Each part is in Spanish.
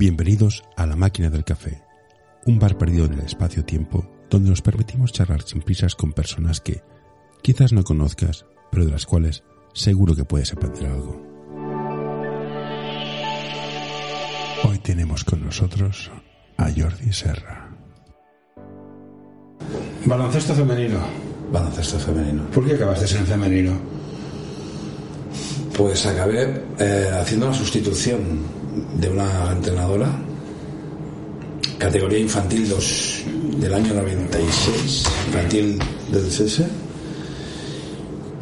Bienvenidos a La Máquina del Café, un bar perdido en el espacio-tiempo donde nos permitimos charlar sin prisas con personas que quizás no conozcas, pero de las cuales seguro que puedes aprender algo. Hoy tenemos con nosotros a Jordi Serra. Baloncesto femenino. Baloncesto femenino. ¿Por qué acabaste de ser femenino? Pues acabé eh, haciendo una sustitución de una entrenadora, categoría infantil 2 del año 96, infantil del CS.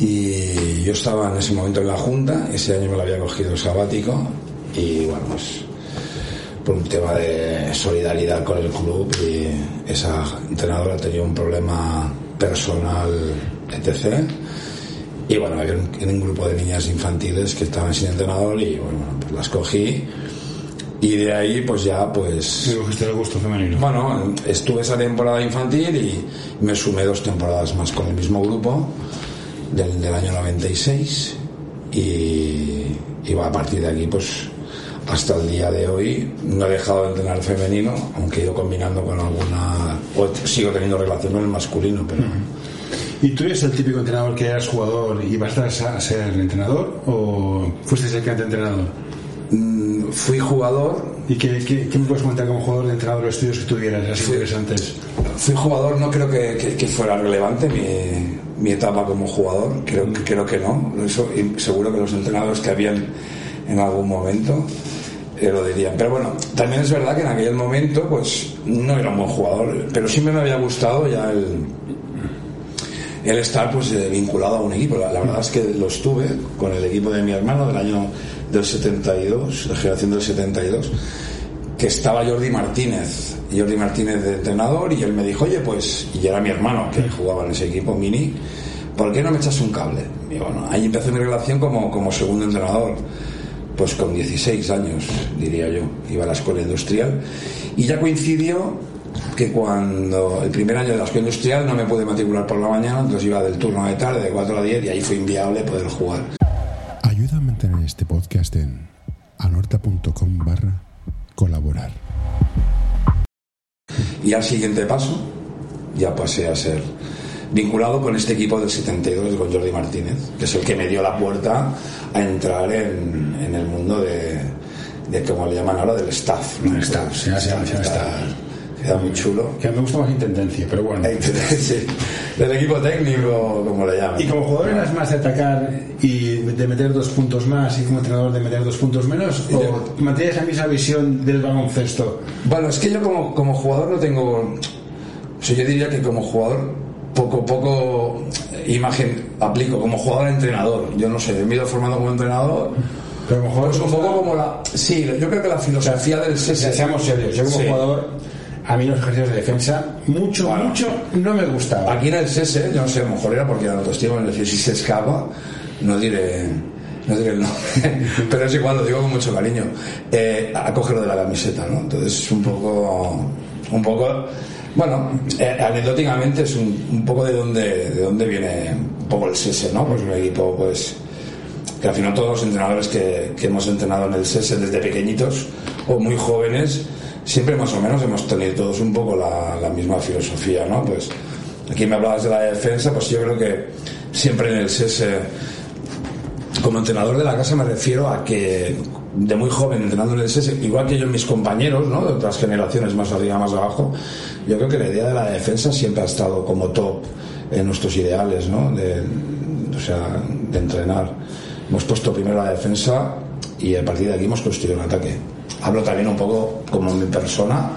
Y yo estaba en ese momento en la Junta, ese año me lo había cogido el sabático y bueno, pues por un tema de solidaridad con el club esa entrenadora tenía un problema personal, etc. Y bueno, había un, un grupo de niñas infantiles que estaban sin entrenador y bueno, las cogí y de ahí pues ya pues... Cogiste el gusto femenino. Bueno, estuve esa temporada infantil y me sumé dos temporadas más con el mismo grupo del, del año 96 y, y va a partir de aquí pues hasta el día de hoy no he dejado de entrenar femenino, aunque he ido combinando con alguna... o sigo teniendo relación con el masculino, pero... ¿Y tú eres el típico entrenador que eras jugador y vas a ser entrenador o fuiste el que entrenador? Fui jugador. ¿Y qué, qué, qué, me puedes contar como jugador de entrenador de estudios que tuvieras así fui, interesantes? Fui jugador, no creo que, que, que fuera relevante mi, mi, etapa como jugador, creo, mm. creo que no. Eso, y seguro que los entrenadores que habían en algún momento eh, lo dirían. Pero bueno, también es verdad que en aquel momento pues no era un buen jugador, pero siempre me había gustado ya el, el estar pues eh, vinculado a un equipo. La, la, verdad es que lo estuve con el equipo de mi hermano del año del 72, la generación del 72, que estaba Jordi Martínez, Jordi Martínez de entrenador, y él me dijo, oye, pues, y era mi hermano que jugaba en ese equipo mini, ¿por qué no me echas un cable? Y bueno, ahí empezó mi relación como, como segundo entrenador pues con 16 años, diría yo, iba a la escuela industrial y ya coincidió que cuando el primer año de la escuela industrial no me pude matricular por la mañana, entonces iba del turno de tarde, de 4 a 10 y ahí fue inviable poder jugar. Ayuda a mantener este podcast en anorta.com barra colaborar. Y al siguiente paso ya pasé a ser vinculado con este equipo del 72 con Jordi Martínez, que es el que me dio la puerta a entrar en, en el mundo de, de, como le llaman ahora, del staff. ¿no? El staff, sí, sí, sí, está, queda muy chulo. Que me gusta más intendencia, pero bueno. sí, del equipo técnico, como le llaman. ¿Y como jugador eras más de atacar y de meter dos puntos más y como entrenador de meter dos puntos menos? ¿O de... mantienes la misma visión del baloncesto? Bueno, es que yo como, como jugador no tengo... O sea, yo diría que como jugador poco poco imagen aplico como jugador entrenador yo no sé me he ido formando como entrenador pero como jugador pues un poco como la sí yo creo que la filosofía o sea, del CS seamos serios yo como sí. jugador a mí los ejercicios de defensa mucho bueno, mucho no me gustaba. Aquí en el CS yo no sé a lo mejor era porque la autoestima es decir si se escapa no diré no diré el nombre. Pero es igual lo digo con mucho cariño. Eh, a cogerlo de la camiseta no entonces es un poco un poco bueno, eh, anecdóticamente es un, un, poco de dónde, de dónde viene un poco el SESE, ¿no? Pues un equipo, pues, que al final todos los entrenadores que, que hemos entrenado en el SESE desde pequeñitos o muy jóvenes, siempre más o menos hemos tenido todos un poco la, misma filosofía, ¿no? Pues, aquí me hablabas de la defensa, pues yo creo que siempre en el SESE, como entrenador de la casa me refiero a que de muy joven entrenando en el SS, igual que yo mis compañeros, ¿no? de otras generaciones más arriba, más abajo, yo creo que la idea de la defensa siempre ha estado como top en nuestros ideales, ¿no? de, o sea, de entrenar. Hemos puesto primero la defensa y a partir de aquí hemos construido un ataque. Hablo también un poco como mi persona,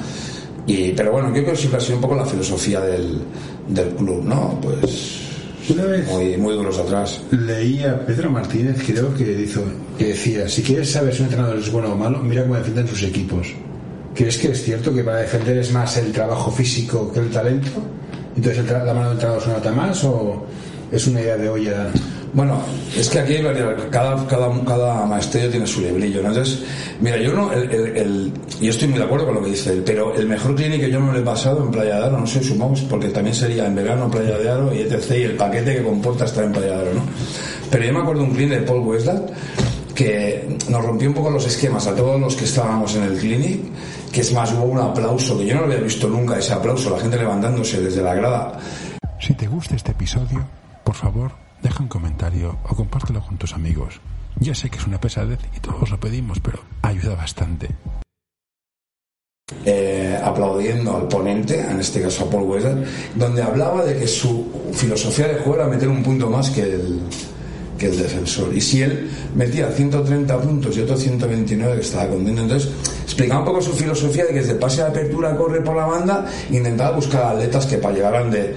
y, pero bueno, yo creo que siempre ha sido un poco la filosofía del, del club, ¿no? Pues una vez muy, muy duros atrás. Leí a Pedro Martínez, creo que, hizo, que decía, si quieres saber si un entrenador es bueno o malo, mira cómo defienden sus equipos. ¿Crees que es cierto que para defender es más el trabajo físico que el talento? Entonces la mano del entrenador se nota más o es una idea de olla? Bueno, es que aquí cada, cada, cada maestrillo tiene su librillo, ¿no? Entonces, mira, yo no, yo estoy muy de acuerdo con lo que dice él, pero el mejor clinic que yo me lo he pasado en Playa de Aro, no sé, sumamos, porque también sería en verano Playa de Aro y etc. y el paquete que comporta estar en Playa de Aro, ¿no? Pero yo me acuerdo un clinic de Paul Westland, que nos rompió un poco los esquemas a todos los que estábamos en el clinic, que es más, un aplauso, que yo no lo había visto nunca, ese aplauso, la gente levantándose desde la grada. Si te gusta este episodio, por favor, deja un comentario o compártelo con tus amigos. Ya sé que es una pesadez y todos lo pedimos, pero ayuda bastante. Eh, aplaudiendo al ponente, en este caso a Paul Weiser, donde hablaba de que su filosofía de juego era meter un punto más que el, que el defensor. Y si él metía 130 puntos y otro 129 que estaba contento, entonces explicaba un poco su filosofía de que desde el pase de apertura corre por la banda, intentaba buscar atletas que para llegaran de,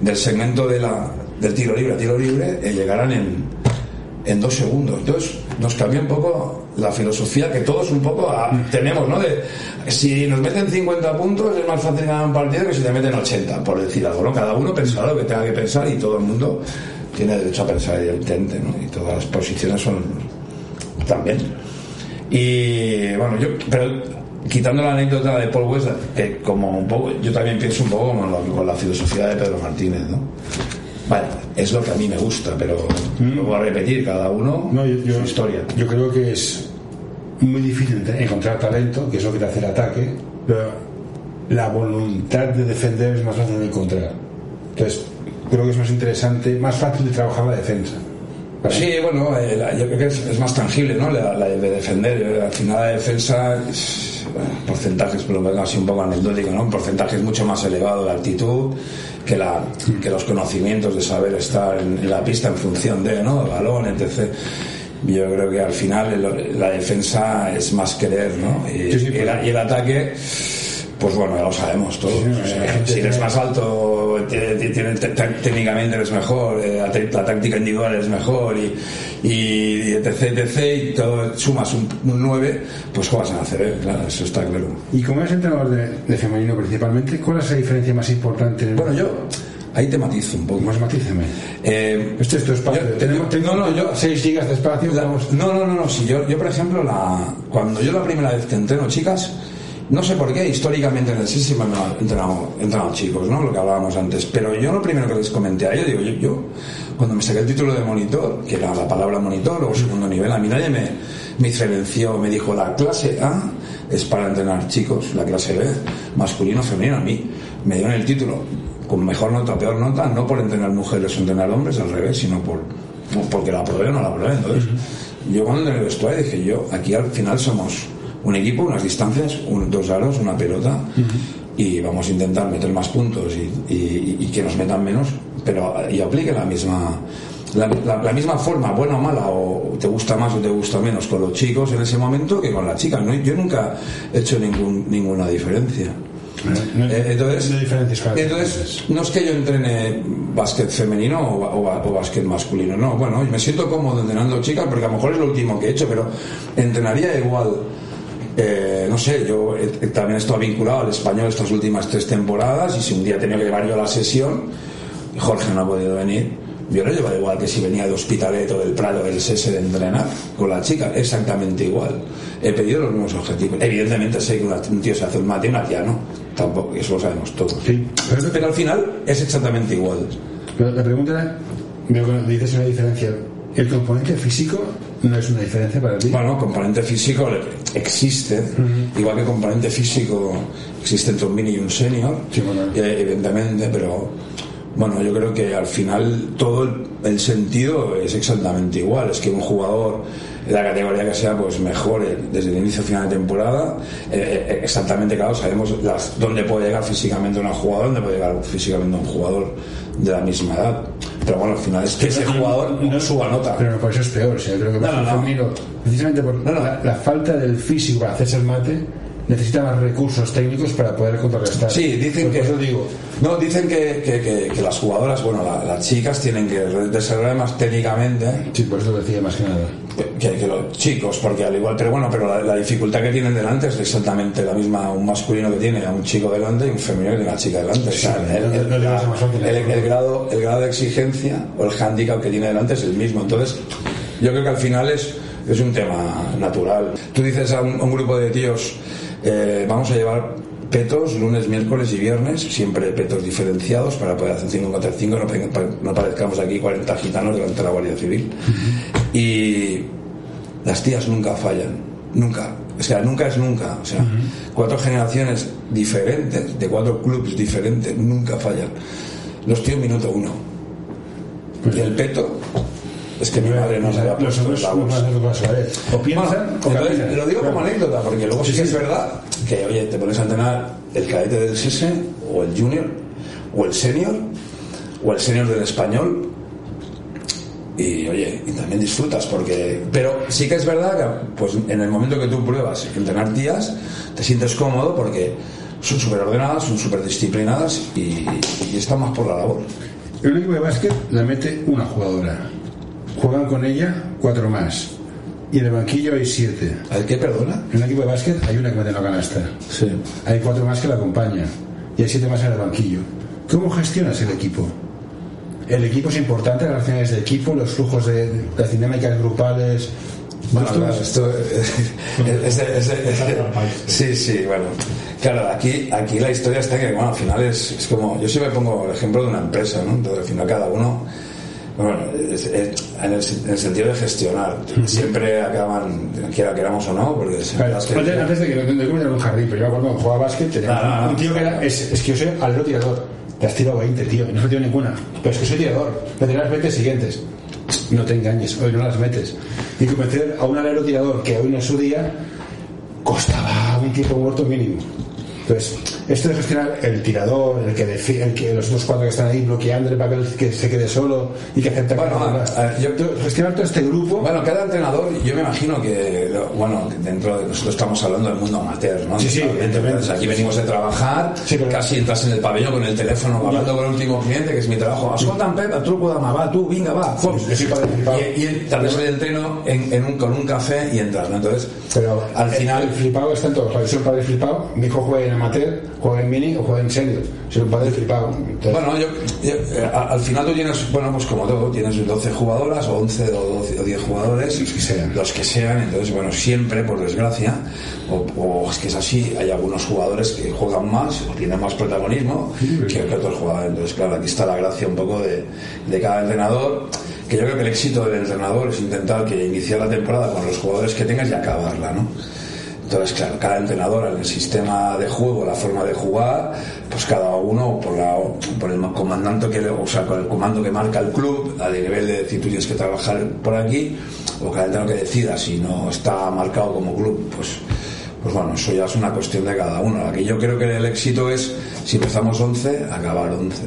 del segmento de la, del tiro libre a tiro libre eh, llegaran en, en dos segundos. Entonces nos cambió un poco la filosofía que todos un poco ah, tenemos, ¿no? De si nos meten 50 puntos es más fácil ganar un partido que si te meten 80, por decir algo, ¿no? Cada uno pensará lo que tenga que pensar y todo el mundo tiene derecho a pensar evidentemente, ¿no? Y todas las posiciones son también. Y bueno, yo, pero quitando la anécdota de Paul West, que como un poco, yo también pienso un poco con, con la filosofía de Pedro Martínez, ¿no? Vale, es lo que a mí me gusta, pero lo voy a repetir, cada uno No, yo, yo- su historia. Yo creo que es muy difícil encontrar talento, que es lo que te hace el ataque, pero la voluntad de defender es más fácil de encontrar. Entonces, creo que es más interesante, más fácil de trabajar la defensa. Sí, bueno, eh, la- yo creo que es, es más tangible, ¿no? La, la de defender. Eh, Al final la defensa, es, porcentajes, pero así un poco anecdótico, ¿no? Un porcentaje mucho más elevado de altitud que, la, que los conocimientos de saber estar en, en la pista en función de, ¿no? El balón, etc. Yo creo que al final la defensa es más querer, ¿no? Y, Sí, sí, y el, y el ataque, pues bueno, ya lo sabemos todos. Sí, O sea, si eres más alto, te- técnicamente eres mejor, eh, la, táctica individual es mejor y, y etc, etc, y todo, sumas un, un 9, pues juegas en ACB, claro, eso está claro. Y como eres entrenador de, de femenino principalmente, ¿cuál es la diferencia más importante? En Bueno, yo ahí te matizo un poco. más matízame. Eh, Este es tu espacio. yo- Tenemos, tengo no, no, yo, 6 gigas de espacio. La- no, no, no, no. Si yo, yo, por ejemplo, la, cuando yo la primera vez que entreno chicas, no sé por qué, históricamente en el siempre me he entrenado, entrenado chicos, ¿no? Lo que hablábamos antes. Pero yo lo primero que les comenté a ellos, digo, yo, yo, cuando me saqué el título de monitor, que era la palabra monitor o segundo nivel, a mí nadie me, me diferenció, me dijo, la clase A es para entrenar chicos, la clase B, masculino, femenino, a mí me dieron el título con mejor nota o peor nota, no por entrenar mujeres o entrenar hombres, al revés, sino por, porque la probé o no la probé. Entonces, yo cuando entrené el vestuario dije, yo, aquí al final somos un equipo, unas distancias, un- dos aros, una pelota, y vamos a intentar meter más puntos y, y- y que nos metan menos, pero y aplique la misma la, la- la misma forma, buena o mala, o te gusta más o te gusta menos con los chicos en ese momento que con las chicas. ¿no? Yo nunca he hecho ningún, ninguna diferencia. No- Eh, entonces, no ti, entonces, no es que yo entrene básquet femenino o, o o básquet masculino, no. Bueno, me siento cómodo entrenando chicas porque a lo mejor es lo último que he hecho, pero entrenaría igual. Eh, no sé, yo eh, también estoy vinculado al español estas últimas tres temporadas y si un día tenido que llevar yo la sesión, Jorge no ha podido venir, yo lo llevo igual que si venía de Hospitalet o del Prado del SS de entrenar con la chica, exactamente igual. He pedido los mismos objetivos. Evidentemente sé que un tío se hace un mate y una tía no. Tampoco, eso lo sabemos todos. Sí, pero- Pero al final es exactamente igual. Pero la pregunta era, dices una diferencia. ¿El componente físico no es una diferencia para ti? Bueno, componente físico existe, igual que componente físico existe entre un mini y un senior, Sí, bueno. eh, evidentemente, pero bueno, yo creo que al final todo el, sentido es exactamente igual. Es que un jugador la categoría que sea, pues mejore desde el inicio final de temporada. eh, eh, exactamente, claro, sabemos las, dónde puede llegar físicamente una jugadora, dónde puede llegar físicamente un jugador de la misma edad. Pero bueno, al final es que ese jugador no suba nota. Pero no, por eso es peor. O sea, yo creo que No, no, precisamente por No, no. La, la falta del físico para hacerse el mate, necesita más recursos técnicos para poder contrarrestar. Sí, dicen Pues que. Por eso digo, No, dicen que, que- que- que las jugadoras, bueno, la- las chicas tienen que desarrollar más técnicamente sí, por eso decía más que nada. que, los chicos, porque al igual, pero bueno, pero la, la dificultad que tienen delante es exactamente la misma un masculino que tiene a un chico delante y un femenino que tiene a una chica delante. O sea, Sí, el, no- el- no le la- vas a más fácil, el- ¿no? el grado, el grado de exigencia o el handicap que tiene delante es el mismo. Entonces, yo creo que al final es, es un tema natural. Tú dices a un, a un grupo de tíos, eh, vamos a llevar petos lunes, miércoles y viernes, siempre petos diferenciados para poder hacer 5 contra 5, no, parezcamos aquí 40 gitanos delante de la Guardia Civil. Y las tías nunca fallan, nunca. O sea, nunca es nunca. O sea, cuatro generaciones diferentes, de cuatro clubes diferentes, nunca fallan. Los tíos minuto uno. y el peto, es que mi madre no se había Los puesto hombres la no voz. saben lo que va a. O piensan o Entonces, caminan. lo digo como anécdota, porque luego sí que es verdad que, oye, te pones a entrenar el cadete del SESE, o el junior, o el senior, o el senior del español, y oye, y también disfrutas, porque. Pero sí que es verdad que, pues en el momento que tú pruebas entrenar tías, te sientes cómodo porque son súper ordenadas, son súper disciplinadas y, y están más por la labor. En un equipo de básquet la mete una jugadora. Juegan con ella cuatro más. Y en el banquillo hay siete. ¿Al qué, perdona? En un equipo de básquet hay una que mete en la canasta. Sí. Hay cuatro más que la acompañan. Y hay siete más en el banquillo. ¿Cómo gestionas el equipo? El equipo es importante, las relaciones de equipo, los flujos de, de las dinámicas grupales. Bueno, claro, es- esto es, es- es- sí, sí, bueno. Claro, aquí, aquí la historia está que, bueno, al final es, es como, yo siempre pongo el ejemplo de una empresa, ¿no? Entonces, al final cada uno, bueno, es- es- en, el, en el sentido de gestionar, siempre acaban, quiera queramos o no, porque Claro, antes, antes de que no meter en un jardín, pero yo me acuerdo cuando jugaba básquet, tenía No, no, no. un tío que era. Es, es que yo soy alero tirador. Te has tirado 20, tío, y no has metido ninguna. Pero es que soy tirador. Meteré las 20 siguientes. No te engañes, hoy no las metes. Y convencer a un alero tirador que hoy no es su día, costaba un tiempo muerto mínimo. Entonces, esto de gestionar el tirador, el que, el que los otros cuatro que están ahí bloqueando para que se quede solo y que acepta Bueno, que a- a- yo- gestionar todo este grupo. Bueno, cada entrenador, yo me imagino que, bueno, dentro de nosotros estamos hablando del mundo amateur, ¿no? Sí, sí. Entonces, aquí venimos de trabajar, Sí, pero- casi entras en el pabellón con el teléfono hablando con el último cliente, que es mi trabajo. Escolta'm, Pep, el truco de va, tú, venga, va. Y, y tal el entreno en, en un, con un café y entras, ¿no? Entonces, Pero al el- final, El flipado está en todo. O sea, yo soy un padre flipado. Mi hijo juega en amateur, juega en mini o juega en serio. Soy un padre flipado. Entonces, Bueno, yo, yo, eh, al final tú tienes, bueno, pues como todo, tienes 12 jugadoras o 11 o 12 o 10 jugadores, Los que sean. los que sean, entonces, bueno, siempre, por desgracia, o, o es que es así, hay algunos jugadores que juegan más o tienen más protagonismo que, que otros jugadores. Entonces, claro, aquí está la gracia un poco de, de cada entrenador, que yo creo que el éxito del entrenador es intentar que iniciar la temporada con los jugadores que tengas y acabarla, ¿no? Entonces, claro, cada entrenador en el sistema de juego, la forma de jugar, pues cada uno por, la, por el comandante que o sea, con el comando que marca el club, a nivel de decir tú tienes que trabajar por aquí, o cada entrenador que decida si no está marcado como club, pues pues bueno, eso ya es una cuestión de cada uno. La que yo creo que el éxito es, si empezamos 11, acabar 11.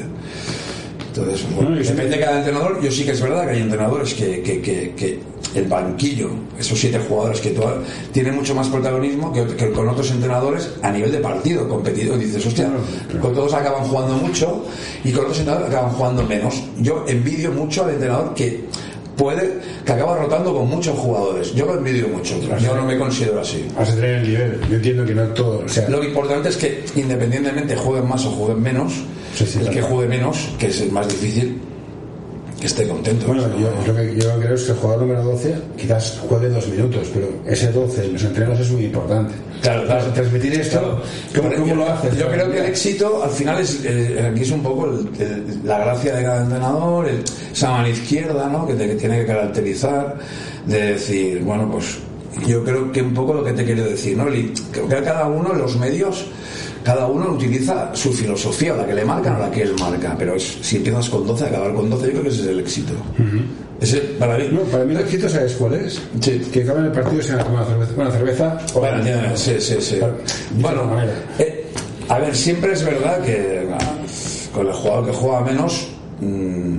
Entonces, bueno, depende de cada entrenador. Yo sí que es verdad que hay entrenadores que, que, que, que el banquillo, esos siete jugadores que tú tienen mucho más protagonismo que, que con otros entrenadores a nivel de partido, competido. Dices, hostia, con todos acaban jugando mucho y con otros entrenadores acaban jugando menos. Yo envidio mucho al entrenador que puede, que acaba rotando con muchos jugadores. Yo lo envidio mucho. Yo no me considero así. vas a tener el nivel. Yo entiendo que no todo. O sea, Lo importante es que independientemente jueguen más o jueguen menos, Sí, sí, el claro. que juegue menos, que es el más difícil, que esté contento. Bueno, yo, yo lo que yo creo es que el jugador número 12 quizás juegue dos minutos, pero ese 12 en los entrenos es muy importante. Claro, claro. Transmitir esto, Claro. ¿cómo, yo- lo haces? Yo creo que el éxito al final es eh, aquí es un poco el- el- la gracia de cada entrenador, el- esa mano izquierda, ¿no? Que, te, que tiene que caracterizar, de decir, bueno, pues yo creo que un poco lo que te quiero decir, ¿no? Que cada uno los medios cada uno utiliza su filosofía, la que le marcan o la que él marca, pero es, si empiezas con 12, acabar con 12, yo creo que ese es el éxito. Ese, para mí, No, para mí el éxito, ¿sabes cuál es? Sí. Que acaben el partido a tomar una cerveza, o Bueno, entiendo, sí, sí, sí. Bueno, eh, a ver, siempre es verdad que ah, con el jugador que juega menos, mm,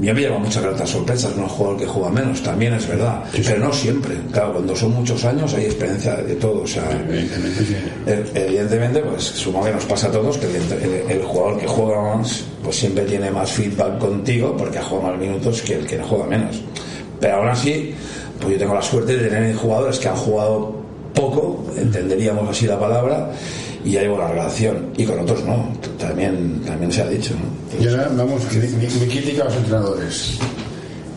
yo me llevo muchas gratas sorpresas con el jugador que juega menos, también es verdad, pero no siempre. Claro, cuando son muchos años hay experiencia de todo, o sea, Evidentemente, sí. eh, evidentemente, pues supongo que nos pasa a todos que el, el- el jugador que juega más, pues siempre tiene más feedback contigo porque ha jugado más minutos que el que juega menos. Pero aún así, pues yo tengo la suerte de tener jugadores que han jugado poco, entenderíamos así la palabra, y hay buena relación. Y con otros no, también, también se ha dicho. ¿no? Y ahora vamos, mi, mi- crítica a los entrenadores.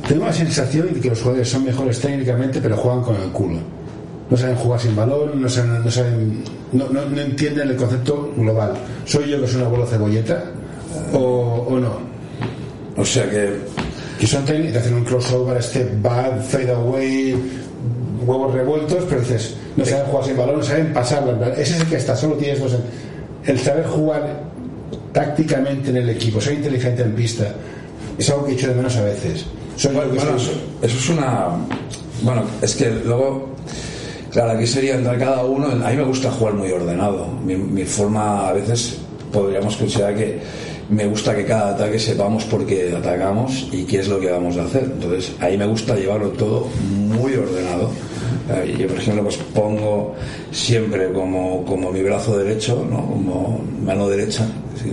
Tengo la sensación de que los jugadores son mejores técnicamente, pero juegan con el culo. No saben jugar sin balón, no saben, no, saben, no, no- no entienden el concepto global. ¿Soy yo que soy una bola cebolleta o, o no? O sea que Que son técnicas, te hacen un crossover, step back, fade away, huevos revueltos, pero dices, no saben jugar sin balón, no saben pasarla. Ese es el que está, solo tienes dos. El saber jugar tácticamente en el equipo, ser inteligente en pista, es algo que he hecho de menos a veces. Soy Bueno, que bueno, soy- eso, eso es una. Bueno, es que luego. Claro, aquí sería entrar cada uno. A mí me gusta jugar muy ordenado. Mi, mi forma, a veces, podríamos considerar que me gusta que cada ataque sepamos por qué atacamos y qué es lo que vamos a hacer. Entonces, ahí me gusta llevarlo todo muy ordenado. Eh, Yo, por ejemplo, pues pongo siempre como, como mi brazo derecho, ¿no? como mano derecha. ¿sí?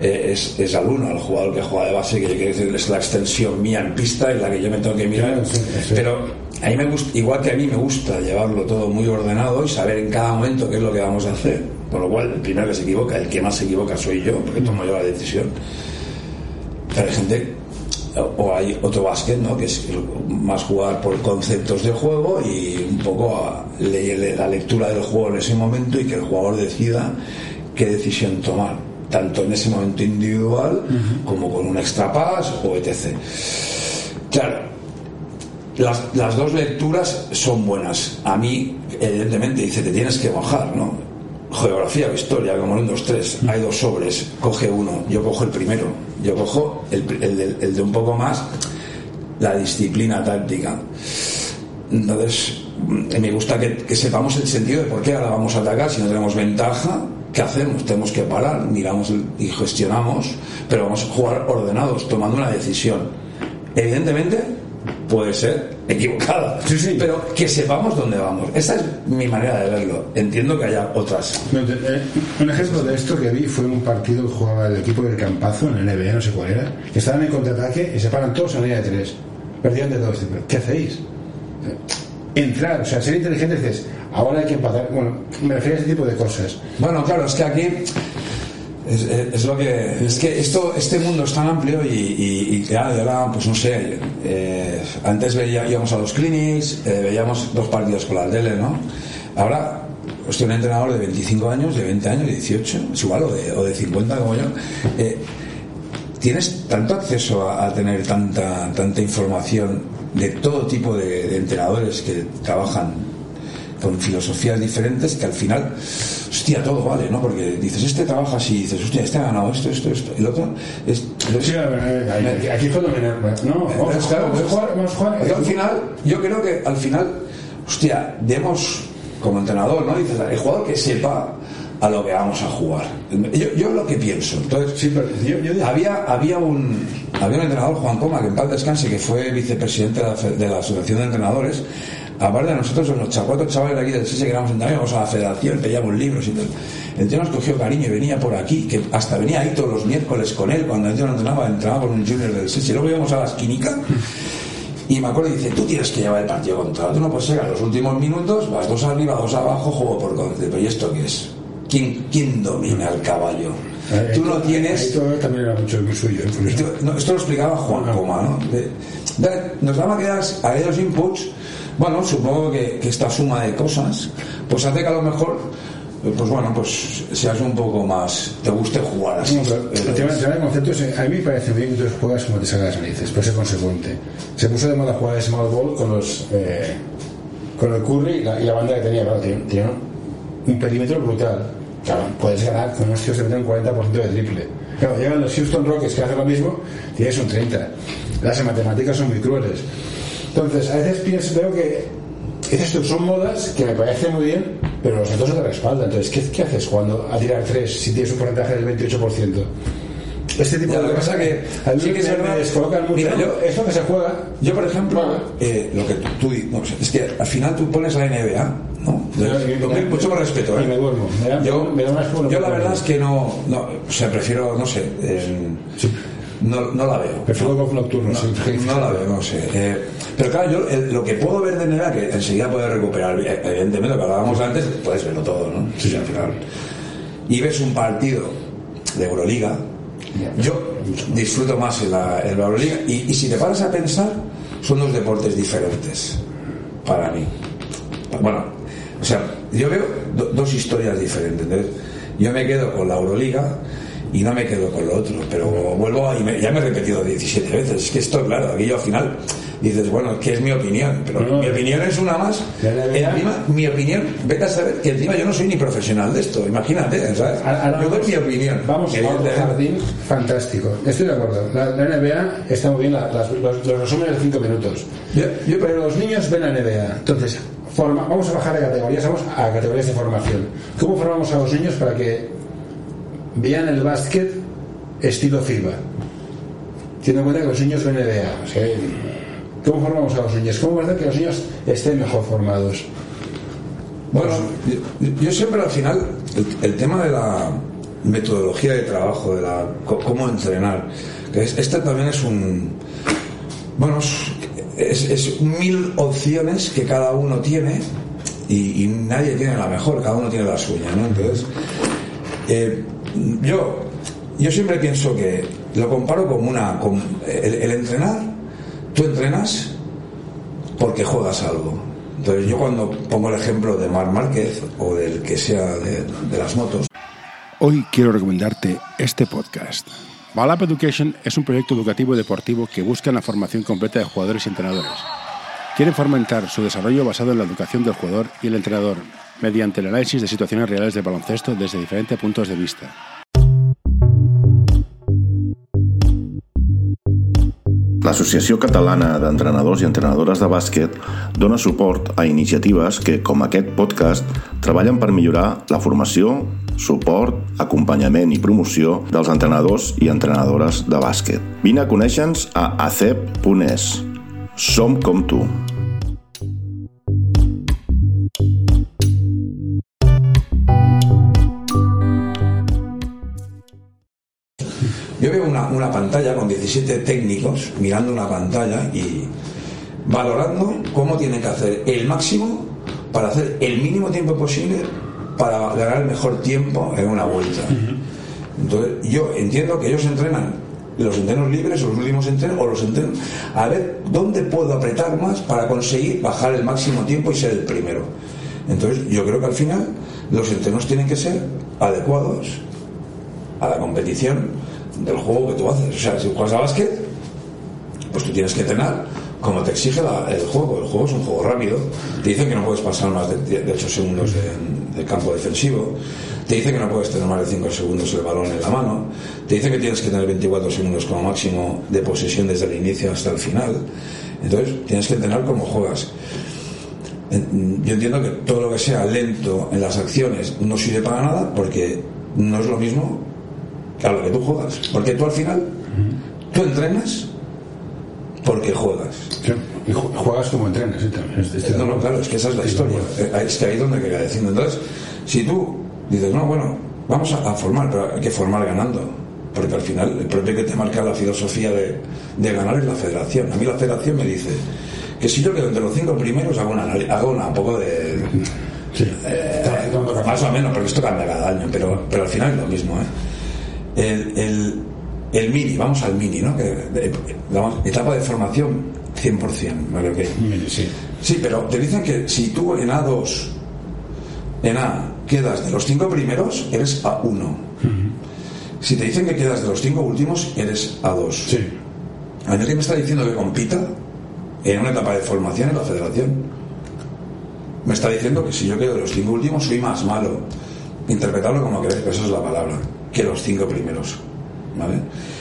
eh, es, es al uno, al jugador que juega de base, que decir, es la extensión mía en pista y la que yo me tengo que mirar. Claro, sí, sí. Pero a mí me gusta, igual que a mí me gusta llevarlo todo muy ordenado y saber en cada momento qué es lo que vamos a hacer. Con lo cual, el primero que se equivoca, el que más se equivoca soy yo, porque tomo yo la decisión. Pero hay gente, o- hay otro básquet, ¿no? que es más jugar por conceptos de juego y un poco a la lectura del juego en ese momento y que el jugador decida qué decisión tomar, tanto en ese momento individual como con un extra pass o etc. Claro, las, las dos lecturas son buenas. A mí, evidentemente, dice, te tienes que bajar, ¿no? Geografía o historia, como en 2, 3. Hay dos sobres, coge uno. Yo cojo el primero. Yo cojo el, el de, el de un poco más la disciplina táctica. Entonces, mm, me gusta que, que sepamos el sentido de por qué ahora vamos a atacar si no tenemos ventaja. ¿Qué hacemos? Tenemos que parar, miramos y gestionamos, pero vamos a jugar ordenados, tomando una decisión. Evidentemente, puede ser equivocada, Sí, sí. pero que sepamos dónde vamos. Esa es mi manera de verlo. Entiendo que haya otras. No, te- eh, un ejemplo de esto que vi fue un partido que jugaba el equipo del Campazo en el NBA, no sé cuál era, que estaban en contraataque y se paran todos en línea de tres. Perdían de dos. Digo, ¿Qué hacéis? Eh, Entrar, o sea, ser inteligente dices, ahora hay que empatar. Bueno, me refiero a ese tipo de cosas. Bueno, claro, es que aquí es, es- lo que es que esto este mundo es tan amplio y, y, y claro, ahora pues no sé eh, antes veía, íbamos a los clinics eh, veíamos dos partidos con la tele no ahora estoy un entrenador de 25 años de 20 años de 18 es igual o de, o de 50 como yo eh, tienes tanto acceso a, tener tanta tanta información de todo tipo de entrenadores que trabajan con filosofías diferentes que al final, hostia, todo vale, ¿no? Porque dices, este trabaja así, dices, hostia, este ha ganado esto, esto, esto, el otro es... Sí, a ver, eh, aquí- aquí fue dominar. No, vamos a jugar, claro, vamos a jugar, vamos a jugar. yo al final, yo creo que al final, hostia, demos como entrenador, ¿no? Dices, el jugador que sepa a lo que vamos a jugar. Yo, yo lo que pienso. Entonces, Sí, pero yo, yo había, había, un, había un entrenador, Juan Coma, que en paz descanse, que fue vicepresidente de la, fe- de la Asociación de Entrenadores. Aparte de nosotros, los cha- cuatro chavales de aquí del SESE que éramos entrenadores, íbamos a la federación, pedíamos libros y tal. El tío nos cogió cariño y venía por aquí, que hasta venía ahí todos los miércoles con él, cuando el tío no entrenaba, entrenaba con un junior del SESE. Luego íbamos a la esquinica y me acuerdo y dice, tú tienes que llevar el partido controlado, tú no puedes llegar a los últimos minutos, vas dos arriba, dos abajo, juego por concepto. ¿Y esto qué es? ¿Quién, quién domina el caballo? Eh, Tú no ahí tienes... todo también era mucho suyo. eh. Esto, no, esto lo explicaba Juan Coma, ¿no? De- de- nos daba aquellas- aquellos inputs, bueno, supongo que, que esta suma de cosas, pues hace que a lo mejor, pues bueno, pues seas un poco más, te guste jugar así. No, pero el tema, el tema de conceptos, a mí me parece bien que tú juegas como te salga las narices, pero ser consecuente. Se puso de moda jugar small ball con los eh, con el Curry y la, y la banda que tenía, claro, tenía, tenía un perímetro brutal. Claro, puedes ganar con unos tíos que meten un 40% de triple. Claro, llegan los Houston Rockets que hacen lo mismo, tienes un 30. Las matemáticas son muy crueles. Entonces, a veces pienso, veo que tú, son modas que me parecen muy bien, pero los otros no te respaldan. Entonces, ¿qué, qué haces cuando a tirar 3 si tienes un porcentaje del 28%? Este tipo Ya, de lo que cosas que a mí sí que es me- verdad. me descolocan mucho. Mira, yo- Eso que se juega. Yo, por ejemplo, Bueno. eh, lo que tú, tú es que al final tú pones la NBA, ¿no? Yo- mucho más respeto, ¿eh? Y me duermo. Me da- yo, me da más yo que la verdad es que no, no, o sea, prefiero, no sé, eh, no, no la veo. Prefiero golf nocturno. No, sí. no la veo, no sé. Eh, pero claro, yo el- lo que puedo ver de NBA, que enseguida puedes recuperar, eh, evidentemente lo que hablábamos antes, puedes verlo todo, ¿no? Sí, al final. Y ves un partido de Euroliga, yo disfruto más en la, en la Euroliga, y, y si te paras a pensar, son dos deportes diferentes para mí. Bueno, o sea, yo veo do- dos historias diferentes. Yo me quedo con la Euroliga y no me quedo con lo otro. Pero vuelvo y me- ya me he repetido 17 veces. Es que esto, claro, aquí yo al final dices, bueno, que es mi opinión, pero No, mi opinión es una más. Encima, mi opinión, vete a saber que encima yo no soy ni profesional de esto, imagínate, ¿sabes? Ahora- yo doy mi opinión. Vamos a evidentemente. jardín fantástico. Estoy de acuerdo. La, la NBA está muy bien, la- las- los, los resúmenes de 5 minutos. Yo- yo- pero los niños ven la NBA. Entonces, forma, vamos a bajar de categorías, vamos a categorías de formación. ¿Cómo formamos a los niños para que vean el básquet estilo FIBA? Teniendo en cuenta que los niños ven NBA. O sea, ¿Cómo formamos a los niños? ¿Cómo hacer que los niños estén mejor formados? Bueno, yo, siempre al final, el, tema de la metodología de trabajo, de la cómo entrenar, que es, este también es un. Bueno, es, mil opciones que cada uno tiene y, y nadie tiene la mejor, cada uno tiene la suya, ¿no? Entonces, eh, yo, yo siempre pienso que lo comparo como una. con el, entrenar, tú entrenas porque juegas algo. Entonces yo cuando pongo el ejemplo de Mar Márquez o del que sea de, de las motos, Hoy quiero recomendarte este podcast. Balap Education es un proyecto educativo y deportivo que busca la formación completa de jugadores y entrenadores. Quieren fomentar su desarrollo basado en la educación del jugador y el entrenador, mediante el análisis de situaciones reales de baloncesto desde diferentes puntos de vista. L'Associació Catalana d'Entrenadors i Entrenadores de Bàsquet dona suport a iniciatives que, com aquest podcast, treballen per millorar la formació, suport, acompanyament i promoció dels entrenadors i entrenadores de bàsquet. Vine a conèixer-nos a acep.es. Som com tu. Pantalla con 17 técnicos mirando una pantalla y valorando cómo tienen que hacer el máximo para hacer el mínimo tiempo posible para ganar el mejor tiempo en una vuelta. Entonces, yo entiendo que ellos entrenan los entrenos libres, o los últimos entrenos, o los entrenos, a ver dónde puedo apretar más para conseguir bajar el máximo tiempo y ser el primero. Entonces, yo creo que al final los entrenos tienen que ser adecuados a la competición del juego que tú haces. O sea, si juegas a básquet, pues tú tienes que entrenar como te exige la- el juego. El juego es un juego rápido. Te dicen que no puedes pasar más de, de 8 segundos en- del campo defensivo. Te dicen que no puedes tener más de 5 segundos el balón en la mano. Te dicen que tienes que tener 24 segundos como máximo de posesión desde el inicio hasta el final. Entonces, tienes que entrenar como juegas. Yo entiendo que todo lo que sea lento en las acciones no sirve para nada porque no es lo mismo a lo que tú juegas. Porque tú al final, tú entrenas porque juegas. Y ju- juegas como entrenas. ¿sí? También. No, no, claro, es que esa es la historia. Eh, Es que ahí es donde quería decir. Entonces, si tú dices, no, bueno, vamos a, a formar, pero hay que formar ganando. Porque al final, el propio que te marca la filosofía de, de ganar es la federación. A mí la federación me dice que si yo quedo entre los cinco primeros, hago una, hago una un poco de. Sí. eh, más o menos, porque esto cambia cada año, pero, pero al final es lo mismo. ¿eh? El, el, el mini, vamos al mini, ¿no? Que, vamos, etapa de formación 100%, ¿vale? Ok. Sí. Sí, pero te dicen que si tú en A2, en A, quedas de los cinco primeros, eres A1. Si te dicen que quedas de los cinco últimos, eres A2. Sí. A mí que me está diciendo que compita en una etapa de formación en la federación. Me está diciendo que si yo quedo de los cinco últimos, soy más malo. Interpretarlo como queréis, pero esa es la palabra. Que los cinco primeros. ¿Vale?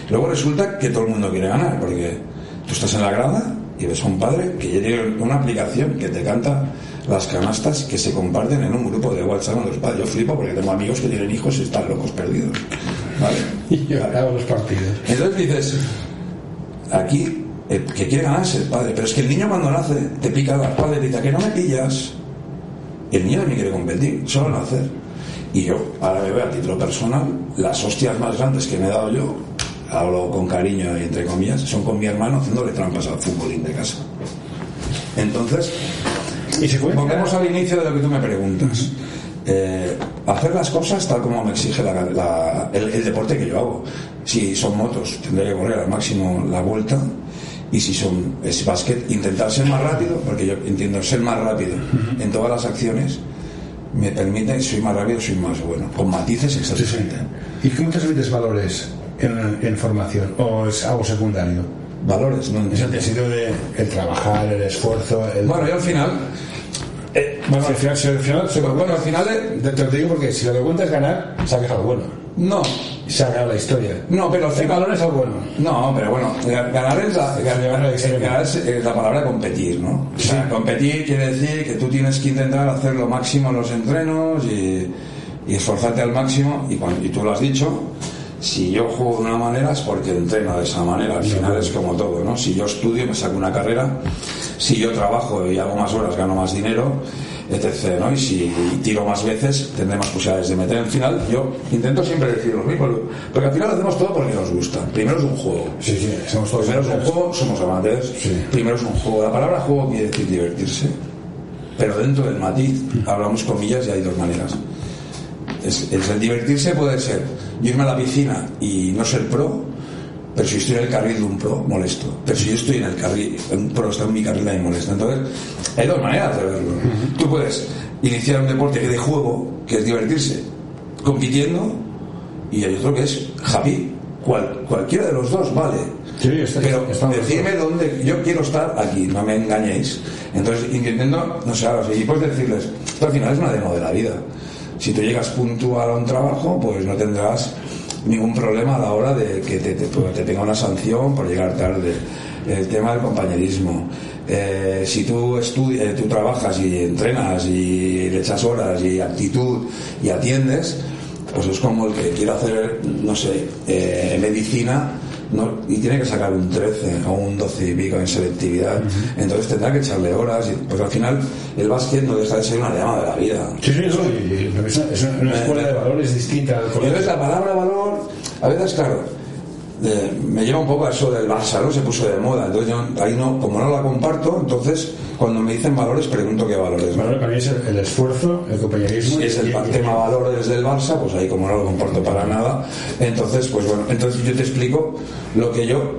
Luego resulta que todo el mundo quiere ganar, porque tú estás en la grada y ves a un padre que ya tiene una aplicación que te canta las canastas que se comparten en un grupo de WhatsApp con los padres. Yo flipo porque tengo amigos que tienen hijos y están locos perdidos. ¿Vale? Y yo acabo los partidos. Entonces dices, aquí el que quiere ganar es el padre, pero es que el niño cuando nace te pica la espalda y te dice que no me pillas. El niño también quiere competir, solo nacer. Y yo, ahora me veo a título personal, las hostias más grandes que me he dado yo, hablo con cariño y entre comillas, son con mi hermano haciéndole trampas al futbolín de casa. Entonces, Y puede Volvemos al inicio de lo que tú me preguntas. Eh, hacer las cosas tal como me exige la- la- el, el deporte que yo hago. Si son motos, tendré que correr al máximo la vuelta. Y si son es básquet, intentar ser más rápido, porque yo entiendo ser más rápido en todas las acciones me permite, soy más rápido, soy más bueno. Con matices exactamente. ¿Y cómo transmites valores en, en formación? ¿O es algo secundario? Valores, ¿no? Es el sentido de el trabajar, el esfuerzo. El... Bueno, yo al final. Eh, bueno, al final, si al final, se- Bueno, al final. eh, te, te lo digo porque si lo que cuenta es ganar, sacas algo bueno. No, Se ha ganado la historia. no, pero El valor es algo bueno. No, pero bueno, ga- ganar es la, ganar es, es la palabra competir, ¿no? O sea, Sí. competir quiere decir que tú tienes que intentar hacer lo máximo en los entrenos y, y esforzarte al máximo. Y, cuando, y tú lo has dicho, si yo juego de una manera es porque entreno de esa manera. Al final es como todo, ¿no? Si yo estudio, me saco una carrera. Si yo trabajo y hago más horas, gano más dinero, etc. ¿no? Y si tiro más veces, tendré más posibilidades de meter. Al final, yo intento siempre decir lo mismo, porque al final hacemos todo porque nos gusta. Primero es un juego. Sí, sí, somos todos Primero es un juego, somos amateurs. Sí. Primero es un juego. La palabra juego quiere decir divertirse. Pero dentro del matiz hablamos comillas y hay dos maneras. Es, es el divertirse puede ser irme a la piscina y no ser pro, pero si estoy en el carril de un pro, molesto. Pero si yo estoy en el carril, un pro está en mi carril, ahí molesta. Entonces, hay dos maneras de verlo. Tú puedes iniciar un deporte que de juego, que es divertirse, compitiendo, y hay otro que es happy. Cual- cualquiera de los dos vale. Sí, está- pero decirme dónde yo quiero estar aquí, no me engañéis. Entonces, intentando, no sé, a los equipos decirles, esto al final es una demo de la vida. Si tú llegas puntual a un trabajo, pues no tendrás ningún problema a la hora de que te, te- te tenga una sanción por llegar tarde. El tema del compañerismo. Eh, si tú estudias, tú trabajas y entrenas y le echas horas y actitud y atiendes, pues es como el que quiere hacer, no sé, eh, medicina no, y tiene que sacar un 13 o un 12 y pico en selectividad. Entonces tendrá que echarle horas. Y, pues al final el básquet no deja de ser una llama de la vida. Sí, sí, eso, es una, es una escuela de valores distinta entonces la palabra valor, a veces, claro, eh, me lleva un poco a eso del Barça, ¿no? Se puso de moda. Entonces yo ahí no, como no la comparto, entonces cuando me dicen valores pregunto qué valores. ¿no? Valor para mí es el, el esfuerzo, el compañerismo. Si es el y- y- tema valores del Barça, pues ahí como no lo comporto para nada, entonces pues bueno, entonces yo te explico lo que yo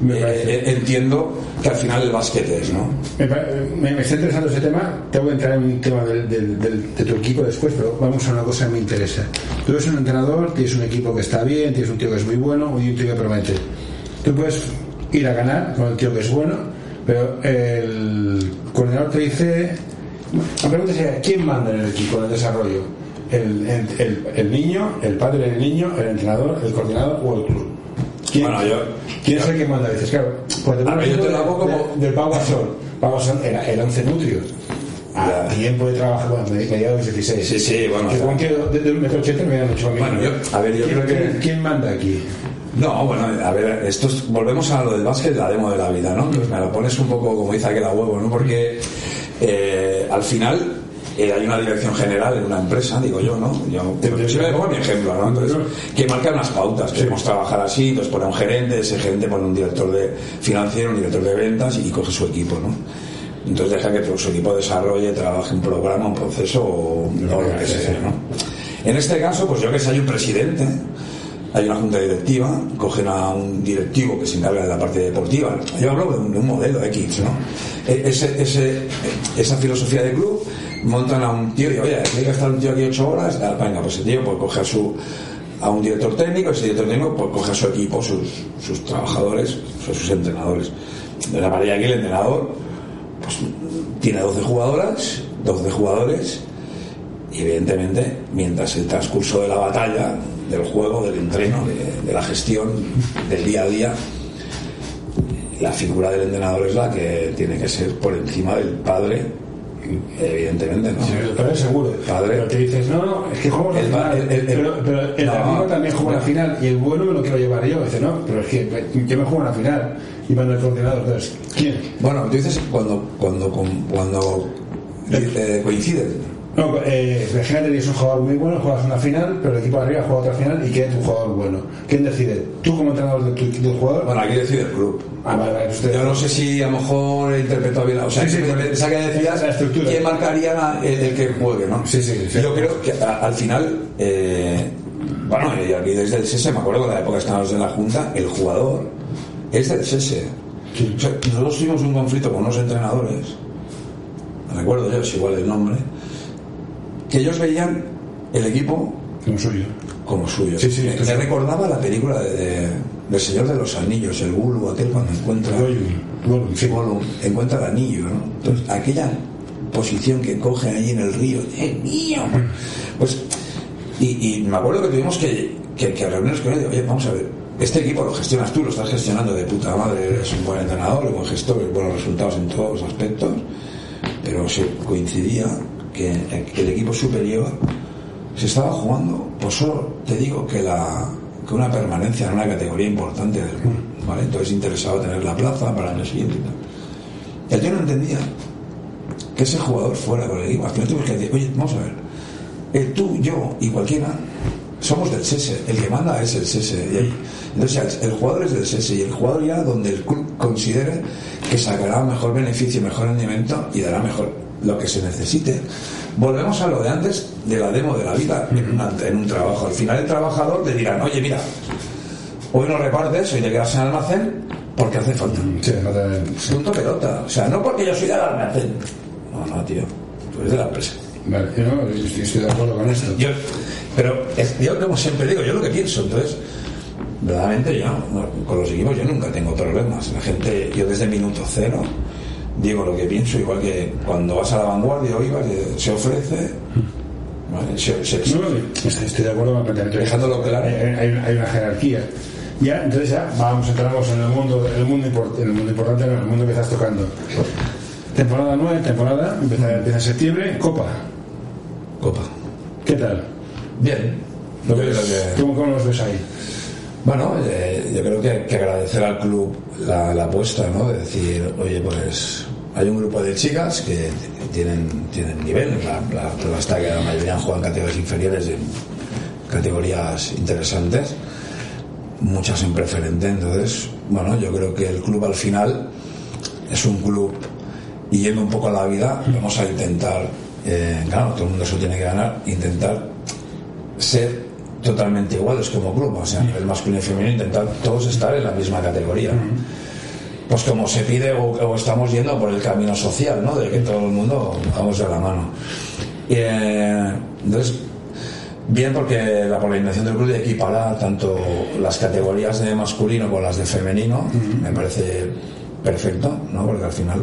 Me eh, eh, entiendo que al final el básquet es, ¿no? Me, me- me está interesando ese tema. Tengo que entrar en un tema del- de tu equipo después, pero vamos a una cosa que me interesa. Tú eres un entrenador, tienes un equipo que está bien, tienes un tío que es muy bueno y un tío que promete. Tú puedes ir a ganar con el tío que es bueno, pero el coordinador te dice. La pregunta sería: ¿quién manda en el equipo, en el desarrollo? ¿El, el- el- el niño, el padre del niño, el entrenador, el coordinador o el club? ¿Quién, Bueno, yo- ¿quién es el que manda? Dices, claro, pues ver, yo te lo hago como- de- del Pau Gasol. Pau Gasol era el 11 nutrio. A tiempo de trabajo, bueno, me- mediados 16. Sí, sí, bueno, Que Juan que de, de un metro ochenta me ocho mil. Bueno, yo- a ver, yo ¿Quién, creo que- quién- ¿Quién manda aquí? No, bueno, a ver, esto es- volvemos a lo del básquet, la demo de la vida, ¿no? Pues me lo pones un poco como dice aquel a huevo, ¿no? Porque eh, al final eh, hay una dirección general en una empresa, digo yo, ¿no? Yo Desde- siempre pongo mi ejemplo, ¿no? Entonces, que marca unas pautas, queremos trabajar así, entonces pone un gerente, ese gerente pone un director de financiero, un director de ventas y coge su equipo, ¿no? Entonces deja que su equipo desarrolle, trabaje un programa, un proceso o, o lo que sea, ¿no? En este caso, pues yo que sé, hay un presidente, hay una junta directiva, cogen a un directivo que se encarga de la parte deportiva. Yo hablo de un, de un modelo X, ¿no? E- Ese, ese- esa filosofía de club, montan a un tío y, oye, tiene que estar un tío aquí ocho horas, venga, pues el tío pues coge a su a un director técnico, ese director técnico pues coge a su equipo, sus, sus trabajadores, sus, entrenadores. De la parilla aquí el entrenador pues, tiene 12 jugadoras, 12 jugadores, y evidentemente, mientras el transcurso de la batalla, del juego, del entreno, de la gestión, del día a día, la figura del entrenador es la que tiene que ser por encima del padre, evidentemente, ¿no? Sí, el padre seguro. Padre. Pero te dices, no, no, es que jugamos El la final. el- el- pero, pero el no, amigo también juega no. la final y el bueno me lo quiero llevar yo. Dice, no, pero es que yo me juego la final y mando el coordinador. Entonces, ¿quién? Bueno, tú dices cuando, cuando, cuando eh, coinciden. No, eh, imagínate que es un jugador muy bueno, juegas una final, pero el equipo de arriba juega otra final y queda tu jugador bueno. ¿Quién decide? ¿Tú como entrenador de tu, del jugador? Bueno, aquí decide el club. Ah, vale, vale, usted- Yo no sé si a lo mejor he interpretado bien. O sea, Sí, sí, que pensaba que decías la estructura. quién marcaría la- el, el que juegue, ¿no? Sí, sí, sí. Yo creo que a- al final, eh, bueno, y aquí desde el SESE, me acuerdo que en la época estábamos en la Junta, el jugador es del SESE. Sí. O sea, nosotros tuvimos un conflicto con unos entrenadores, recuerdo yo, es igual el nombre, que ellos veían el equipo Como suyo. como suyo. Sí, sí, me, recordaba la película de, de- del Señor de los Anillos, el Gulu, aquel cuando encuentra, Gollum, sí. Encuentra el anillo, ¿no? Entonces, aquella posición que coge allí en el río, ¡eh, mío! Pues, y, y me acuerdo que tuvimos que, que, que reunirnos con él, oye, vamos a ver, este equipo lo gestionas tú, lo estás gestionando de puta madre, eres un buen entrenador, un buen gestor, buenos resultados en todos los aspectos, pero se coincidía que, el equipo superior se estaba jugando, pues solo te digo que la que una permanencia en una categoría importante del club, ¿vale? Entonces interesaba tener la plaza para el año siguiente y tal. Tío no entendía que ese jugador fuera con el equipo. Al final tuvimos que decir, oye, vamos a ver, eh, tú, yo y cualquiera somos del SESE, el que manda es el SESE. Entonces el, el jugador es del SESE y el jugador ya donde el club considere que sacará mejor beneficio, mejor rendimiento y dará mejor lo que se necesite. Volvemos a lo de antes de la demo de la vida en, un trabajo. Al final el trabajador te dirán, oye, mira, hoy no repartes, hoy te quedas en el almacén porque hace falta. Sí, no te- Punto pelota. O sea, no porque yo soy del almacén. No, no, tío. Tú eres de la empresa. Vale, yo, no, yo estoy, estoy de acuerdo con esto. Yo, pero es- yo, como siempre digo, yo lo que pienso, entonces, verdaderamente yo, no, con los equipos yo nunca tengo problemas. La gente, yo desde minuto cero digo lo que pienso, igual que cuando vas a la vanguardia o ibas, eh, se ofrece, ¿vale? se, se. No, estoy, de acuerdo planteamiento. Dejándolo claro. Hay, hay- hay una jerarquía. Ya, entonces ya vamos, entramos en el mundo, el mundo, import- en el mundo importante, en el mundo que estás tocando. Temporada 9, temporada, empieza, empieza en septiembre, Copa. Copa. ¿Qué tal? Bien. ¿Cómo, ¿Cómo los ves ahí? Bueno, eh, yo creo que hay que agradecer al club la, la apuesta, ¿no? De decir, oye, pues hay un grupo de chicas que tienen, tienen nivel, la, la prueba está que la mayoría juegan categorías inferiores en categorías interesantes, muchas en preferente, entonces, bueno, yo creo que el club al final es un club y yendo un poco a la vida, vamos a intentar, eh, claro, todo el mundo se tiene que ganar, intentar ser totalmente iguales como club, o sea, a nivel masculino y femenino, intentar todos estar en la misma categoría. Pues como se pide o, o estamos yendo por el camino social, ¿no? De que todo el mundo vamos de la mano. Y, eh, entonces, bien porque la coordinación del club de equiparar tanto las categorías de masculino con las de femenino, me parece perfecto, ¿no? Porque al final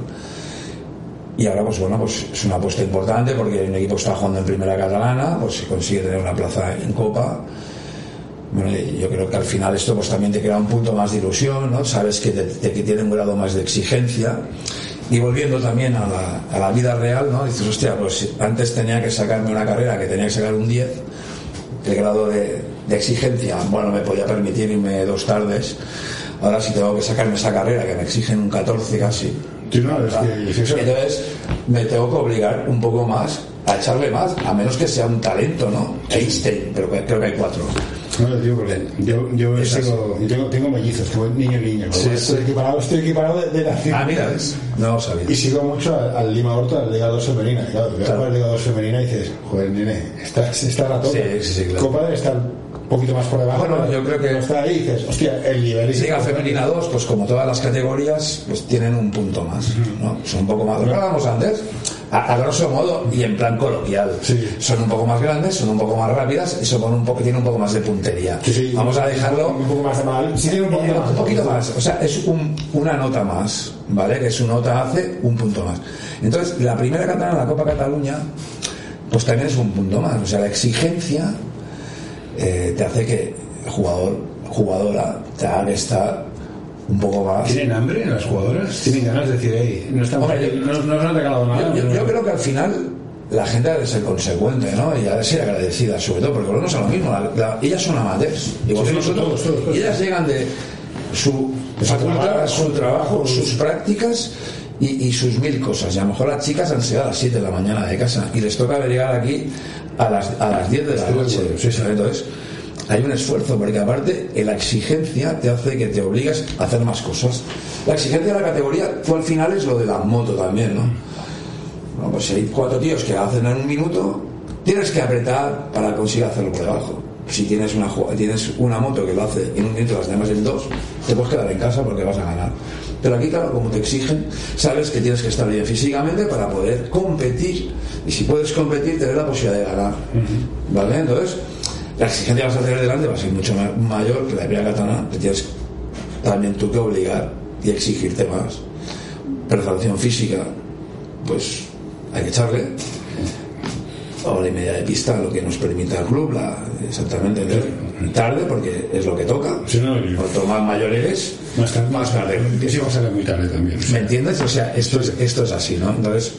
y ahora, pues bueno, pues es una apuesta importante porque un equipo está jugando en primera catalana, pues se consigue tener una plaza en Copa. Bueno, yo creo que al final esto pues también te crea un punto más de ilusión, ¿no? Sabes que, te- que tiene un grado más de exigencia. Y volviendo también a la, a la vida real, ¿no? Dices, hostia, pues antes tenía que sacarme una carrera que tenía que sacar un 10, el grado de, de exigencia, bueno, me podía permitir irme dos tardes. Ahora si tengo que sacarme esa carrera que me exigen un 14 casi, Sí, no, es que- es eso. entonces me tengo que obligar un poco más a echarle más, a menos que sea un talento, ¿no? Einstein, pero creo que hay cuatro. No, digo, porque yo, yo, tengo, yo tengo, tengo mellizos, voy niño y niña. Sí, estoy, equiparado, estoy equiparado de, de nacido. Ah, mira, ¿ves? No lo sabía. Y sigo mucho al, al Lima Horta, al Liga 2 femenina. Claro, Claro. claro. Liga 2 femenina y dices, joder, nene, estás, está la tope. Sí, sí, sí, claro. Copa estar poquito más por debajo. Bueno, yo creo que- no está ahí dices, hostia, el nivel es. Liga Femenina 2, pues como todas las categorías, pues tienen un punto más, ¿no? Son un poco más, lo que hablábamos antes, a, a grosso modo y en plan coloquial. Sí. Son un poco más grandes, son un poco más rápidas y son un poco, tienen un poco más de puntería. Sí, sí, Vamos a dejarlo Un poco más de mal. Sí, tiene un poquito más. un poquito más, o sea, es un- una nota más, ¿vale? Que su nota hace un punto más. Entonces, la primera catalana, la Copa Cataluña, pues también es un punto más. O sea, la exigencia eh, te hace que el jugador, jugadora, te haga que estar un poco más. ¿Tienen hambre las jugadoras? ¿Tienen ganas de decir, hey, no, estamos Hombre, yo- no, no nos han regalado nada? Yo, yo- yo creo que al final la gente ha de ser consecuente, ¿no? Y ha de ser agradecida, sobre todo, porque volvemos a lo mismo. la- la- ellas son amateurs, igual Sí, que nosotros. todos, todos, todos. Y ellas llegan de su facultad, su trabajo, sus prácticas y, y sus mil cosas. Y a lo mejor las chicas han llegado a las 7 de la mañana de casa y les toca llegar aquí a las, a las 10 de la noche. sí, sí. Entonces, hay un esfuerzo, porque aparte eh, la exigencia te hace que te obligas a hacer más cosas. La exigencia de la categoría, tú al final es lo de la moto también, ¿no? Bueno, pues si hay cuatro tíos que hacen en un minuto, tienes que apretar para conseguir hacerlo por debajo. Si tienes una, tienes una moto que lo hace en un minuto y las demás en dos, te puedes quedar en casa porque vas a ganar. Pero aquí, claro, como te exigen, sabes que tienes que estar bien físicamente para poder competir. Y si puedes competir, tener la posibilidad de ganar. ¿Vale? Entonces, la exigencia que vas a tener delante va a ser mucho ma- mayor que la de primera katana. Te tienes también tú que obligar y exigirte más. Preparación física, pues hay que echarle hora y media de pista, lo que nos permite el club, la, exactamente tarde, porque es lo que toca. Sí, no, Cuanto más mayor eres, Más tarde. más tarde. Sí va a salir muy tarde también. ¿Me entiendes? O sea, esto es, esto es así, ¿no? Entonces,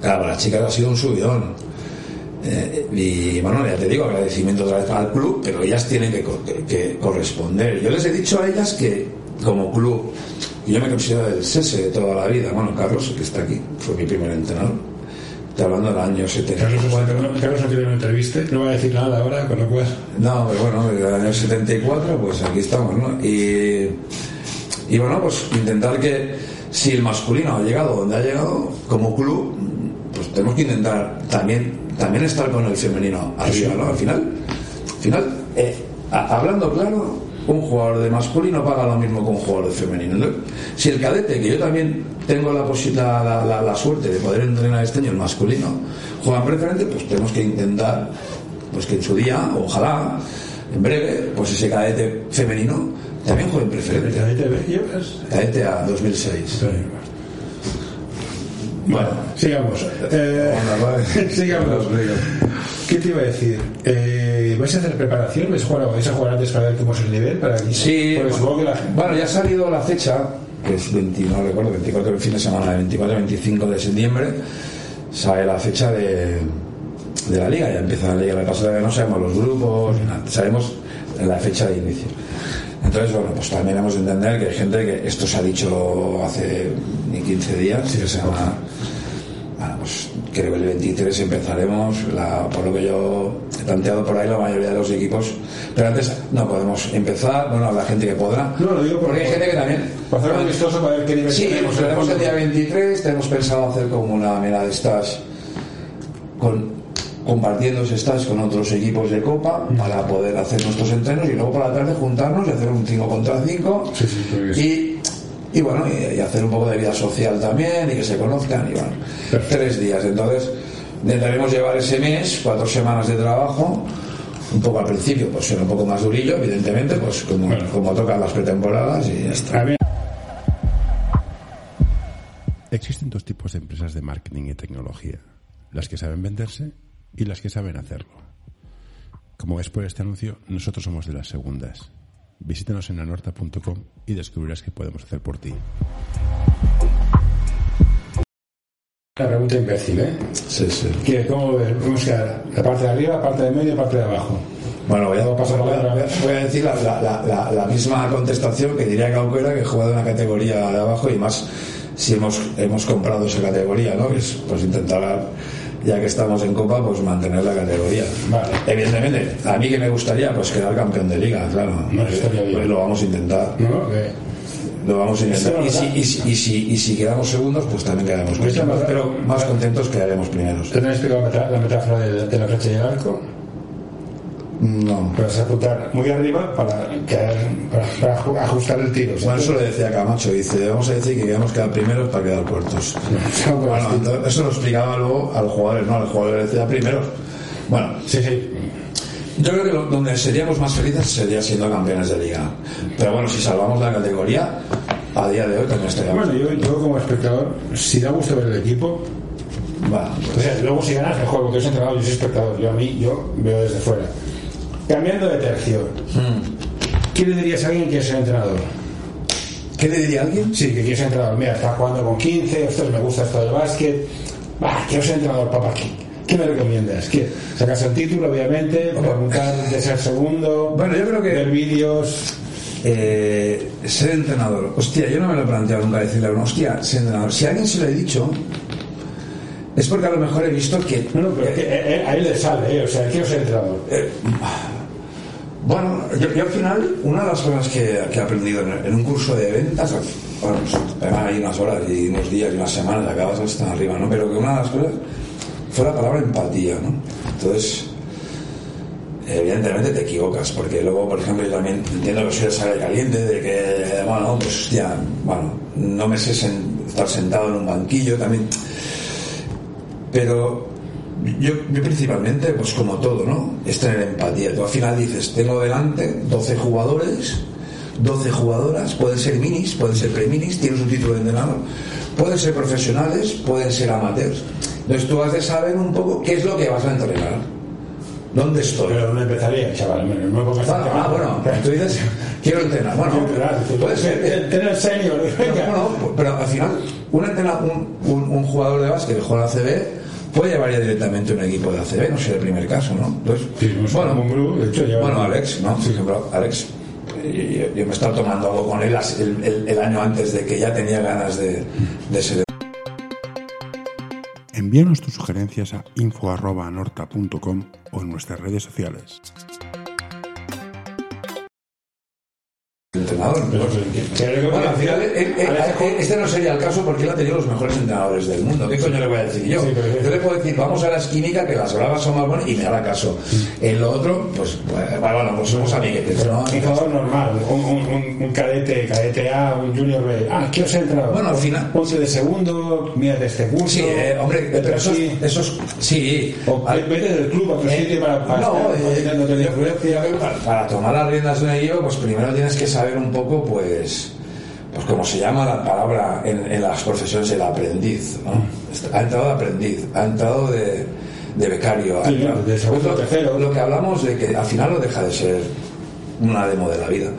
claro, para las chicas ha sido un subidón. Eh, y bueno, ya te digo, agradecimiento otra vez al club, pero ellas tienen que, que- que corresponder. Yo les he dicho a ellas que, como club, yo me considero el SESE de toda la vida, bueno, Carlos, que está aquí, fue mi primer entrenador, estoy hablando del año 70. Carlos, no- Carlos no una entrevista, no va a decir nada ahora, con lo cual. No, pero bueno, desde el año 74, pues aquí estamos, ¿no? Y, y bueno, pues intentar que si el masculino ha llegado donde ha llegado, como club, pues tenemos que intentar también, también estar con el femenino arriba, ¿no? Al final, al final eh, hablando claro, un jugador de masculino paga lo mismo que un jugador de femenino. ¿no? Si el cadete, que yo también tengo la, la, la- la- suerte de poder entrenar este año el masculino, juega en preferente, pues tenemos que intentar pues que en su día, ojalá, en breve, pues ese cadete femenino también juegue en preferente. Cadete a 2006. Bueno, sigamos. Eh, sigamos. ¿Qué te iba a decir? Eh, ¿Vais a hacer preparación? ¿Vais a jugar, vais a jugar antes para ver cómo es el nivel? Para aquí? Sí, Porque supongo que la bueno, ya ha salido la fecha, que es 20, no recuerdo, 24 el fin de semana, 24-25 de septiembre, sale la fecha de, de la liga, ya empieza la liga, la pasada no sabemos los grupos, sabemos la fecha de inicio. Entonces, bueno, pues también hemos de entender que hay gente que esto se ha dicho hace ni 15 días, que se llama, bueno, pues creo que el 23 empezaremos, la- por lo que yo he tanteado por ahí la mayoría de los equipos, pero antes no podemos empezar, bueno, habrá gente que podrá, No, lo digo por- porque hay gente que también... Para hacer un amistoso para ver qué nivel Sí, tenemos. nos veremos el día 23, tenemos pensado hacer como una mera de estas con compartiendo estas con otros equipos de copa para poder hacer nuestros entrenos y luego por la tarde juntarnos y hacer un 5 contra 5 Sí, sí, y, y bueno y, y hacer un poco de vida social también y que se conozcan y bueno Perfecto. tres días entonces intentaremos llevar ese mes cuatro semanas de trabajo un poco al principio pues ser un poco más durillo evidentemente pues como, Bueno. como tocan las pretemporadas y ya está Existen dos tipos de empresas de marketing y tecnología, las que saben venderse y las que saben hacerlo. Como ves por este anuncio, nosotros somos de las segundas. Visítanos en anorta.com y descubrirás qué podemos hacer por ti. una pregunta imbécil, ¿eh? sí, sí. ¿Qué, ¿Cómo ver? Vamos a quedar la parte de arriba, la parte de medio y la parte de abajo. Bueno, voy a, voy a- palabra. voy a decir la, la- la- la- la misma contestación que diría Cauquera que juega de una categoría de abajo y más si hemos, hemos comprado esa categoría, ¿no? Que es pues intentar, ya que estamos en Copa, pues mantener la categoría. Vale. Evidentemente, a mí que me gustaría pues quedar campeón de liga, claro. No, bien. Pues lo vamos a intentar. ¿No? Que- Lo vamos a intentar. Y si, y, si, y, si, y si quedamos segundos, pues también quedaremos contentos. verdad. Pero más contentos quedaremos primeros. ¿Te han explicado la metáfora de, de la flecha y el arco? No. Puedes apuntar muy arriba para, quedar, para, para ju- ajustar el tiro. Bueno, eso le decía Camacho, dice, vamos a decir que queremos quedar primeros para quedar cuartos. Bueno, Bueno, entonces, eso lo explicaba luego a los jugadores, no, a los jugadores le decía primeros. Bueno, Sí, sí. yo creo que lo- donde seríamos más felices sería siendo campeones de liga. Pero bueno, si salvamos la categoría, a día de hoy también estaríamos. Bueno, yo, yo como espectador, si da gusto ver el equipo, Bueno, o sea, luego si ganas el juego, que es entrenador, yo soy espectador, yo a mí, yo veo desde fuera. Cambiando de tercio, ¿qué le dirías a alguien que es entrenador? ¿Qué le diría a alguien? Sí, que quiere ser entrenador. Mira, está jugando con 15, ostras, me gusta esto del básquet. Va, quiero ser entrenador, papá. ¿Qué, me recomiendas? ¿Qué? Sacas el título, obviamente, preguntar de ser segundo, Bueno, yo creo que- ver vídeos. Eh, ser entrenador. Hostia, yo no me lo he planteado nunca decirle a uno, hostia, ser entrenador. Si a alguien se lo he dicho, es porque a lo mejor he visto que. No, no, pero que eh, eh, a él le sale, ¿eh? O sea, quiero ser entrenador. Bueno, yo, yo al final, una de las cosas que, que he aprendido en, un curso de ventas, bueno, pues, ahí unas horas y unos días y unas semanas, acabas hasta arriba, ¿no? Pero que una de las cosas fue la palabra empatía, ¿no? Entonces, evidentemente te equivocas, porque luego, por ejemplo, yo también entiendo que soy de sale caliente, de que, bueno, pues ya, bueno, no me sé estar sentado en un banquillo también. Pero yo, yo, principalmente, pues como todo, ¿no? Es tener empatía. Tú al final dices, tengo delante 12 jugadores, 12 jugadoras, pueden ser minis, pueden ser pre-minis, tienes un título de entrenador, pueden ser profesionales, pueden ser amateurs. Entonces tú has de saber un poco qué es lo que vas a entrenar. ¿Dónde estoy? Pero ¿dónde empezaría, chaval? No me ah, ah, bueno, tú dices, quiero entrenar. Bueno, puede ser. Tener senior. Bueno, pero al final, un, un, un, jugador de básquet que juega la ACB puede llevar ya directamente un equipo de ACB, no sé el primer caso, ¿no? Entonces, bueno, de hecho, bueno, Alex, ¿no? Por ejemplo, Alex, yo, me estaba tomando algo con él el, el, año antes de que ya tenía ganas de, de ser Envíanos tus sugerencias a info.anorta.com o en nuestras redes sociales. Entrenador. bueno, al final, este no sería el caso porque él ha tenido los mejores entrenadores del mundo. ¿Qué coño le voy a decir yo? yo le puedo decir, vamos a la esquímica, que las bravas son más buenas y me hará caso. En lo otro, pues, bueno, pues somos amiguetes. ¿no? Un jugador normal, un, un, un, cadete, cadete A, un junior B. Ah, ¿qué os he entrado? Bueno, al final. Ponte de segundo, mira de este curso. Sí, eh, hombre, pero esos, sí. esos, sí. O vete del club a eh, sitio para, para, no, eh, para, para tomar las riendas de un equipo, pues primero tienes que saber un poco, pues, pues como se llama la palabra en, las profesiones, el aprendiz. Ha entrado de aprendiz, ha entrado de, de becario. lo, que hablamos de que al final no deja de ser una demo de la vida.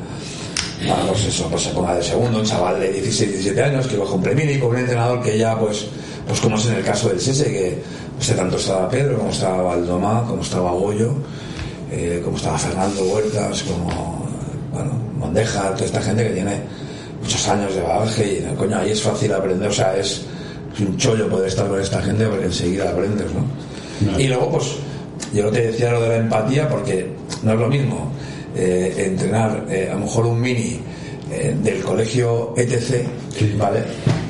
Bueno, pues eso, pues se ponga de segundo, un chaval de 16, 17 años que coge un premio y con un entrenador que ya, pues, pues como es en el caso del Sese, que pues, tanto estaba Pedro, como estaba Valdomá, como estaba Goyo, eh, como estaba Fernando Huertas, como, bueno, Mondeja, toda esta gente que tiene muchos años de bagaje y coño, ahí es fácil aprender, o sea, es, un chollo poder estar con esta gente porque enseguida aprendes, ¿no? Y luego, pues, yo no te decía lo de la empatía porque no es lo mismo eh, entrenar eh, a lo mejor un mini eh, del colegio ETC, ¿vale?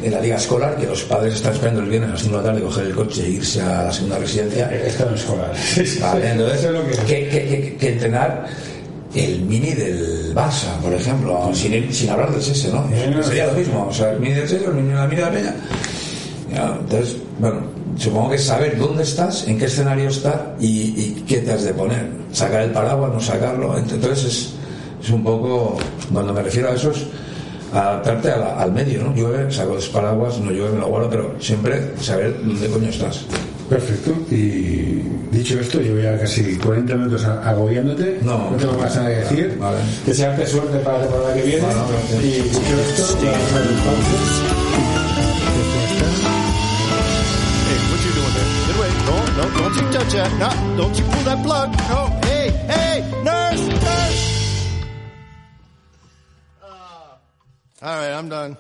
En la liga escolar, que los padres están esperando el viernes a las 5 de la tarde coger el coche e irse a la segunda residencia. Esto no escolar. Vale, entonces, que, que, que entrenar el mini del Barça, por ejemplo, sin, sin hablar del Sese, ¿no? Sería lo mismo, o sea, el mini del Sese, el mini de la mini de la Peña. entonces, bueno, supongo que es saber dónde estás, en qué escenario estás y, qué te has de poner. Sacar el paraguas, no sacarlo. Entonces es, es un poco, cuando me refiero a eso, es adaptarte al medio, ¿no? Llueve, saco los paraguas, no llueve, me lo guardo, pero siempre saber dónde coño estás. Perfecto. Y dicho esto, yo voy a casi 40 minutos agobiándote. No, no tengo más nada que decir. Vale. Desearte suerte para la temporada que viene. Bueno, y dicho esto, sí. vamos a hacer un pausa. No, no, don't you touch that. No, don't you pull that plug. No, hey, hey, nurse, nurse. Uh, all right, I'm done.